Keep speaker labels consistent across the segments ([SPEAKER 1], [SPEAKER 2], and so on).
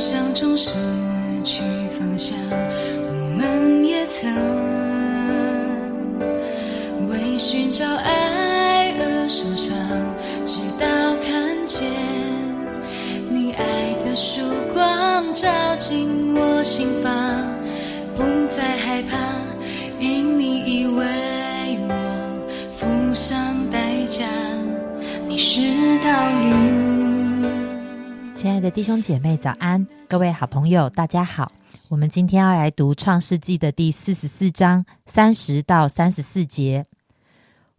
[SPEAKER 1] 想中失去方向，我们也曾为寻找爱而受伤，直到看见你爱的曙光照进我心房，不再害怕，因你已为我付上代价，你是道路。
[SPEAKER 2] 亲爱的弟兄姐妹，早安！各位好朋友，大家好。我们今天要来读《创世纪》的第四十四章三十到三十四节。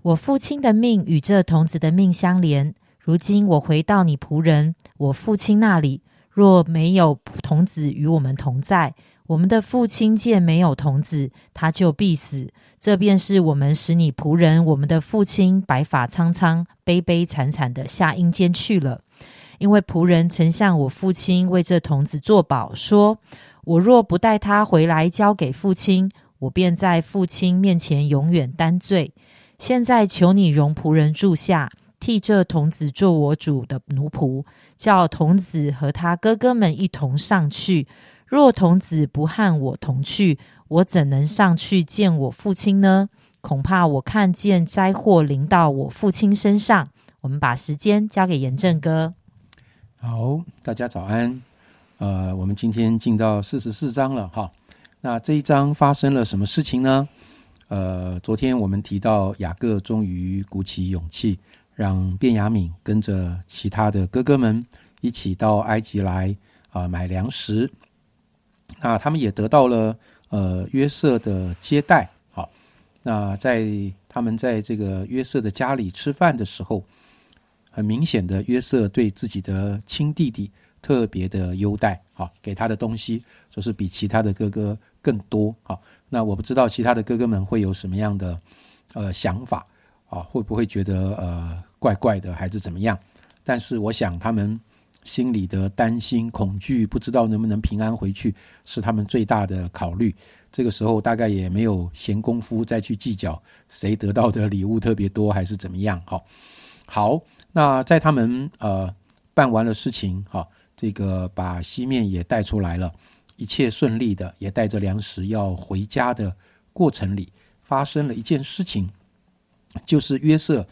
[SPEAKER 2] 我父亲的命与这童子的命相连。如今我回到你仆人我父亲那里，若没有童子与我们同在，我们的父亲见没有童子，他就必死。这便是我们使你仆人我们的父亲白发苍苍、悲悲惨惨的下阴间去了。因为仆人曾向我父亲为这童子作保，说：“我若不带他回来交给父亲，我便在父亲面前永远担罪。现在求你容仆人住下，替这童子做我主的奴仆，叫童子和他哥哥们一同上去。若童子不和我同去，我怎能上去见我父亲呢？恐怕我看见灾祸临到我父亲身上。”我们把时间交给严正哥。
[SPEAKER 3] 好，大家早安。呃，我们今天进到四十四章了哈。那这一章发生了什么事情呢？呃，昨天我们提到雅各终于鼓起勇气，让卞雅敏跟着其他的哥哥们一起到埃及来啊买粮食。那他们也得到了呃约瑟的接待。好，那在他们在这个约瑟的家里吃饭的时候。很明显的，约瑟对自己的亲弟弟特别的优待，好，给他的东西就是比其他的哥哥更多，好，那我不知道其他的哥哥们会有什么样的呃想法，啊，会不会觉得呃怪怪的，还是怎么样？但是我想他们心里的担心、恐惧，不知道能不能平安回去，是他们最大的考虑。这个时候大概也没有闲工夫再去计较谁得到的礼物特别多，还是怎么样，好，好。那在他们呃办完了事情哈，这个把西面也带出来了，一切顺利的，也带着粮食要回家的过程里，发生了一件事情，就是约瑟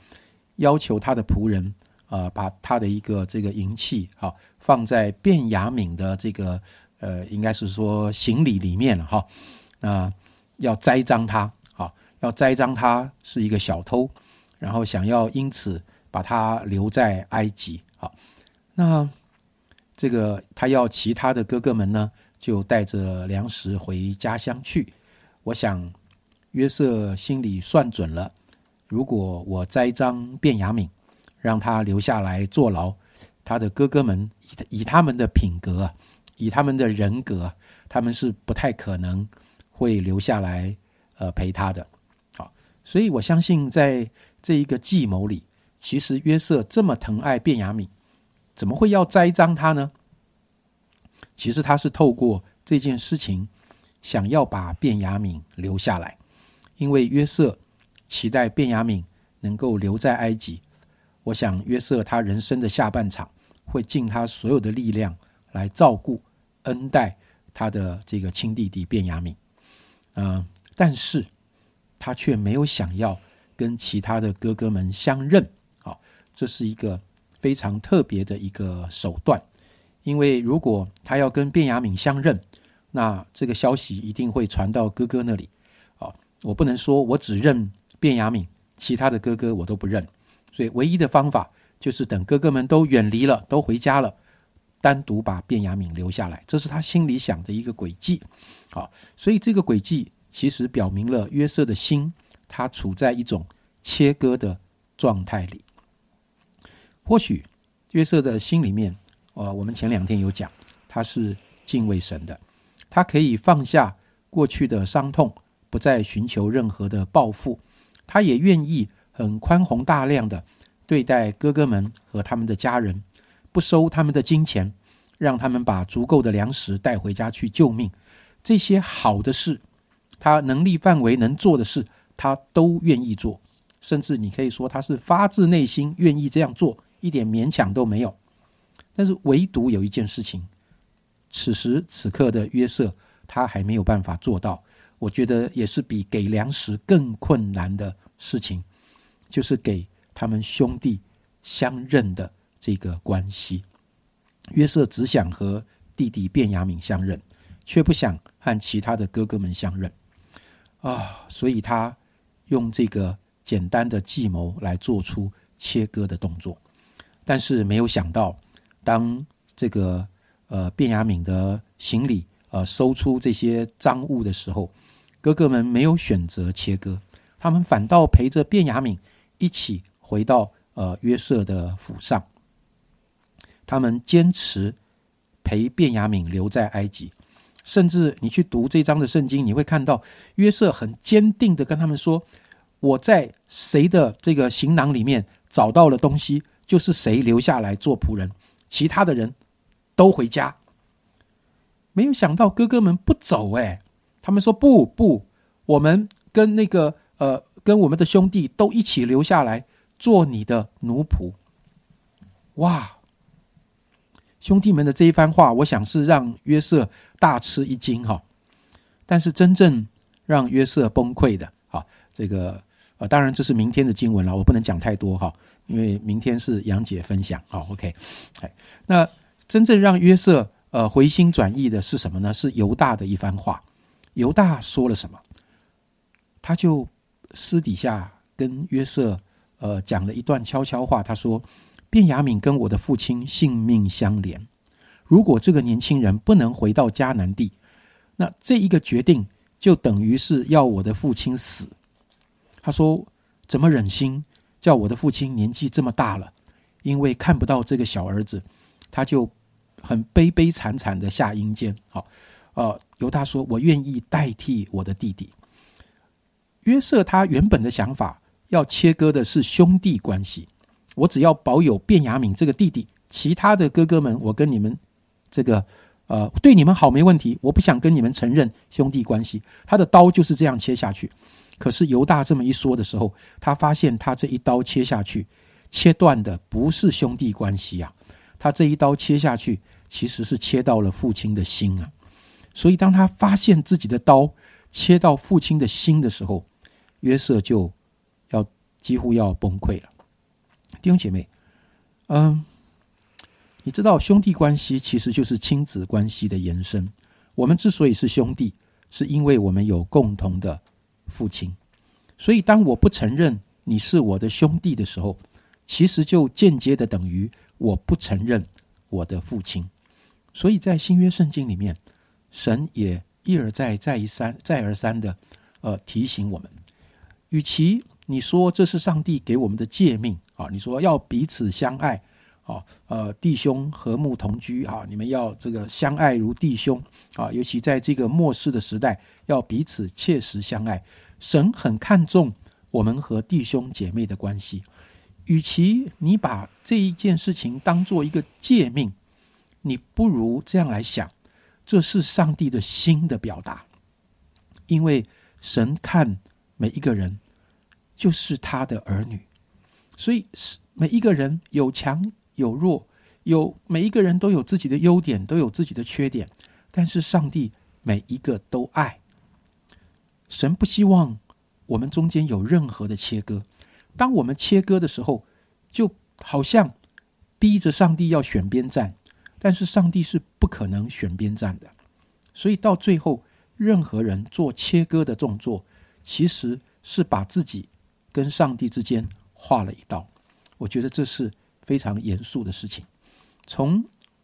[SPEAKER 3] 要求他的仆人啊，把他的一个这个银器哈放在卞雅敏的这个呃，应该是说行李里面了哈，那要栽赃他啊，要栽赃他是一个小偷，然后想要因此。把他留在埃及，好，那这个他要其他的哥哥们呢，就带着粮食回家乡去。我想约瑟心里算准了，如果我栽赃卞雅敏，让他留下来坐牢，他的哥哥们以以他们的品格，以他们的人格，他们是不太可能会留下来呃陪他的。好，所以我相信在这一个计谋里。其实约瑟这么疼爱卞雅敏，怎么会要栽赃他呢？其实他是透过这件事情，想要把卞雅敏留下来，因为约瑟期待卞雅敏能够留在埃及。我想约瑟他人生的下半场会尽他所有的力量来照顾、恩待他的这个亲弟弟卞雅敏。嗯，但是他却没有想要跟其他的哥哥们相认。这是一个非常特别的一个手段，因为如果他要跟卞雅敏相认，那这个消息一定会传到哥哥那里。啊，我不能说我只认卞雅敏，其他的哥哥我都不认。所以唯一的方法就是等哥哥们都远离了，都回家了，单独把卞雅敏留下来。这是他心里想的一个轨迹。好，所以这个轨迹其实表明了约瑟的心，他处在一种切割的状态里。或许约瑟的心里面，呃，我们前两天有讲，他是敬畏神的，他可以放下过去的伤痛，不再寻求任何的报复，他也愿意很宽宏大量的对待哥哥们和他们的家人，不收他们的金钱，让他们把足够的粮食带回家去救命，这些好的事，他能力范围能做的事，他都愿意做，甚至你可以说他是发自内心愿意这样做。一点勉强都没有，但是唯独有一件事情，此时此刻的约瑟，他还没有办法做到。我觉得也是比给粮食更困难的事情，就是给他们兄弟相认的这个关系。约瑟只想和弟弟卞雅敏相认，却不想和其他的哥哥们相认啊！所以他用这个简单的计谋来做出切割的动作，但是没有想到，当这个呃卞雅敏的行李呃搜出这些赃物的时候。哥哥们没有选择切割，他们反倒陪着卞雅敏一起回到呃约瑟的府上。他们坚持陪卞雅敏留在埃及，甚至你去读这章的圣经，你会看到约瑟很坚定的跟他们说：“我在谁的这个行囊里面找到了东西，就是谁留下来做仆人，其他的人都回家。”没有想到哥哥们不走，哎。他们说不不，我们跟那个呃，跟我们的兄弟都一起留下来做你的奴仆。哇！兄弟们的这一番话，我想是让约瑟大吃一惊哈。但是真正让约瑟崩溃的，哈，这个呃，当然这是明天的经文了，我不能讲太多哈，因为明天是杨姐分享好 OK，那真正让约瑟呃回心转意的是什么呢？是犹大的一番话。犹大说了什么？他就私底下跟约瑟呃讲了一段悄悄话。他说：“卞雅敏跟我的父亲性命相连，如果这个年轻人不能回到迦南地，那这一个决定就等于是要我的父亲死。”他说：“怎么忍心叫我的父亲年纪这么大了，因为看不到这个小儿子，他就很悲悲惨惨的下阴间。”好。呃，犹大说：“我愿意代替我的弟弟约瑟。他原本的想法要切割的是兄弟关系，我只要保有卞雅敏这个弟弟，其他的哥哥们，我跟你们这个呃对你们好没问题。我不想跟你们承认兄弟关系。他的刀就是这样切下去。可是犹大这么一说的时候，他发现他这一刀切下去，切断的不是兄弟关系啊，他这一刀切下去，其实是切到了父亲的心啊。”所以，当他发现自己的刀切到父亲的心的时候，约瑟就要几乎要崩溃了。弟兄姐妹，嗯，你知道兄弟关系其实就是亲子关系的延伸。我们之所以是兄弟，是因为我们有共同的父亲。所以，当我不承认你是我的兄弟的时候，其实就间接的等于我不承认我的父亲。所以在新约圣经里面。神也一而再、再一三、再而三的，呃，提醒我们：，与其你说这是上帝给我们的诫命啊，你说要彼此相爱，啊，呃，弟兄和睦同居啊，你们要这个相爱如弟兄啊，尤其在这个末世的时代，要彼此切实相爱。神很看重我们和弟兄姐妹的关系。与其你把这一件事情当做一个诫命，你不如这样来想。这是上帝的心的表达，因为神看每一个人就是他的儿女，所以是每一个人有强有弱，有每一个人都有自己的优点，都有自己的缺点，但是上帝每一个都爱。神不希望我们中间有任何的切割，当我们切割的时候，就好像逼着上帝要选边站。但是上帝是不可能选边站的，所以到最后，任何人做切割的动作，其实是把自己跟上帝之间划了一道。我觉得这是非常严肃的事情。从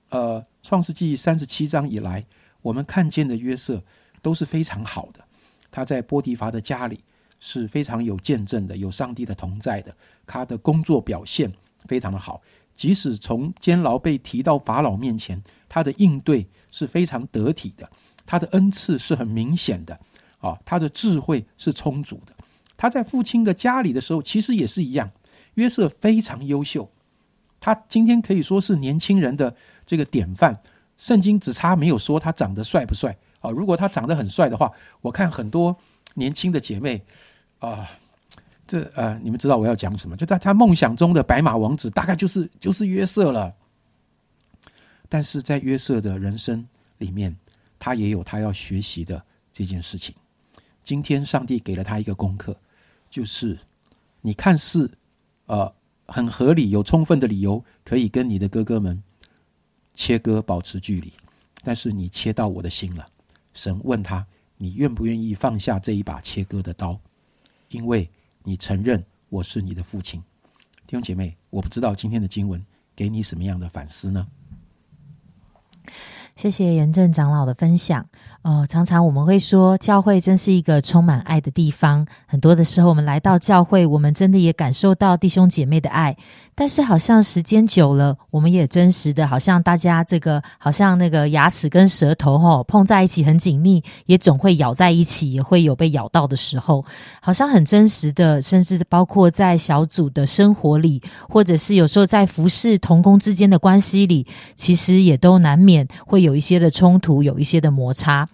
[SPEAKER 3] 呃创世纪三十七章以来，我们看见的约瑟都是非常好的。他在波提乏的家里是非常有见证的，有上帝的同在的。他的工作表现非常的好。即使从监牢被提到法老面前，他的应对是非常得体的，他的恩赐是很明显的，啊，他的智慧是充足的。他在父亲的家里的时候，其实也是一样。约瑟非常优秀，他今天可以说是年轻人的这个典范。圣经只差没有说他长得帅不帅啊？如果他长得很帅的话，我看很多年轻的姐妹啊。这呃，你们知道我要讲什么？就在他梦想中的白马王子，大概就是就是约瑟了。但是在约瑟的人生里面，他也有他要学习的这件事情。今天上帝给了他一个功课，就是你看似呃很合理、有充分的理由可以跟你的哥哥们切割、保持距离，但是你切到我的心了。神问他：你愿不愿意放下这一把切割的刀？因为你承认我是你的父亲。弟兄姐妹，我不知道今天的经文给你什么样的反思呢？
[SPEAKER 2] 谢谢严正长老的分享。哦，常常我们会说，教会真是一个充满爱的地方。很多的时候，我们来到教会，我们真的也感受到弟兄姐妹的爱。但是，好像时间久了，我们也真实的，好像大家这个，好像那个牙齿跟舌头吼碰在一起很紧密，也总会咬在一起，也会有被咬到的时候。好像很真实的，甚至包括在小组的生活里，或者是有时候在服侍同工之间的关系里，其实也都难免会有一些的冲突，有一些的摩擦。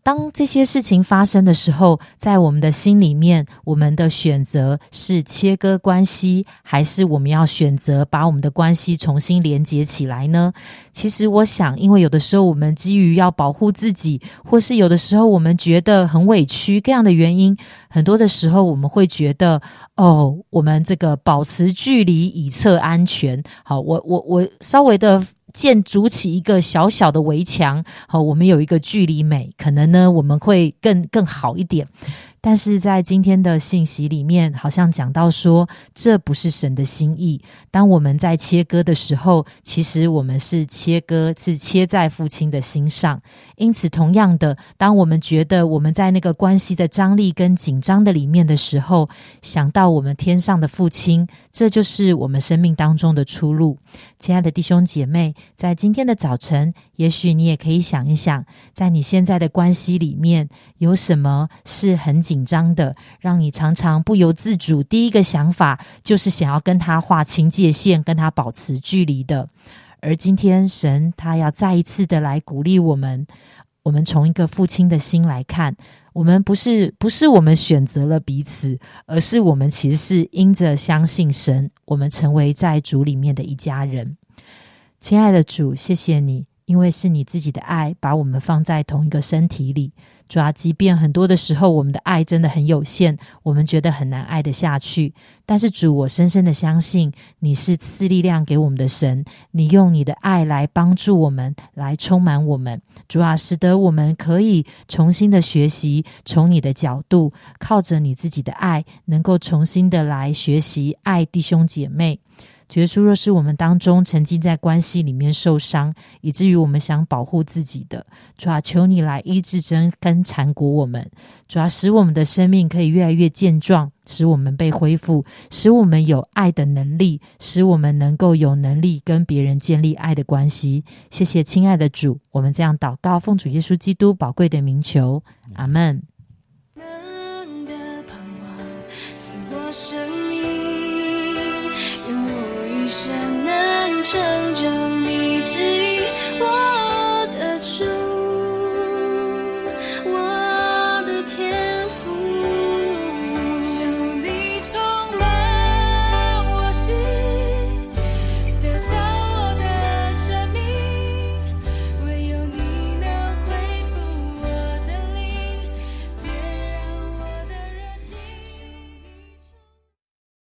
[SPEAKER 2] 当这些事情发生的时候，在我们的心里面，我们的选择是切割关系，还是我们要选择把我们的关系重新连接起来呢？其实，我想，因为有的时候我们基于要保护自己，或是有的时候我们觉得很委屈，各样的原因，很多的时候我们会觉得，哦，我们这个保持距离以测安全。好，我我我稍微的。建筑起一个小小的围墙，好，我们有一个距离美，可能呢，我们会更更好一点。但是在今天的信息里面，好像讲到说，这不是神的心意。当我们在切割的时候，其实我们是切割，是切在父亲的心上。因此，同样的，当我们觉得我们在那个关系的张力跟紧张的里面的时候，想到我们天上的父亲，这就是我们生命当中的出路。亲爱的弟兄姐妹，在今天的早晨，也许你也可以想一想，在你现在的关系里面，有什么是很。紧张的，让你常常不由自主。第一个想法就是想要跟他划清界限，跟他保持距离的。而今天神他要再一次的来鼓励我们，我们从一个父亲的心来看，我们不是不是我们选择了彼此，而是我们其实是因着相信神，我们成为在主里面的一家人。亲爱的主，谢谢你，因为是你自己的爱把我们放在同一个身体里。主要，即便很多的时候，我们的爱真的很有限，我们觉得很难爱得下去。但是主，我深深的相信你是赐力量给我们的神，你用你的爱来帮助我们，来充满我们。主啊，使得我们可以重新的学习，从你的角度，靠着你自己的爱，能够重新的来学习爱弟兄姐妹。耶稣，若是我们当中曾经在关系里面受伤，以至于我们想保护自己的，主啊，求你来医治针跟缠裹我们，主啊，使我们的生命可以越来越健壮，使我们被恢复，使我们有爱的能力，使我们能够有能力跟别人建立爱的关系。谢谢，亲爱的主，我们这样祷告，奉主耶稣基督宝贵的名求，阿门。
[SPEAKER 1] 生长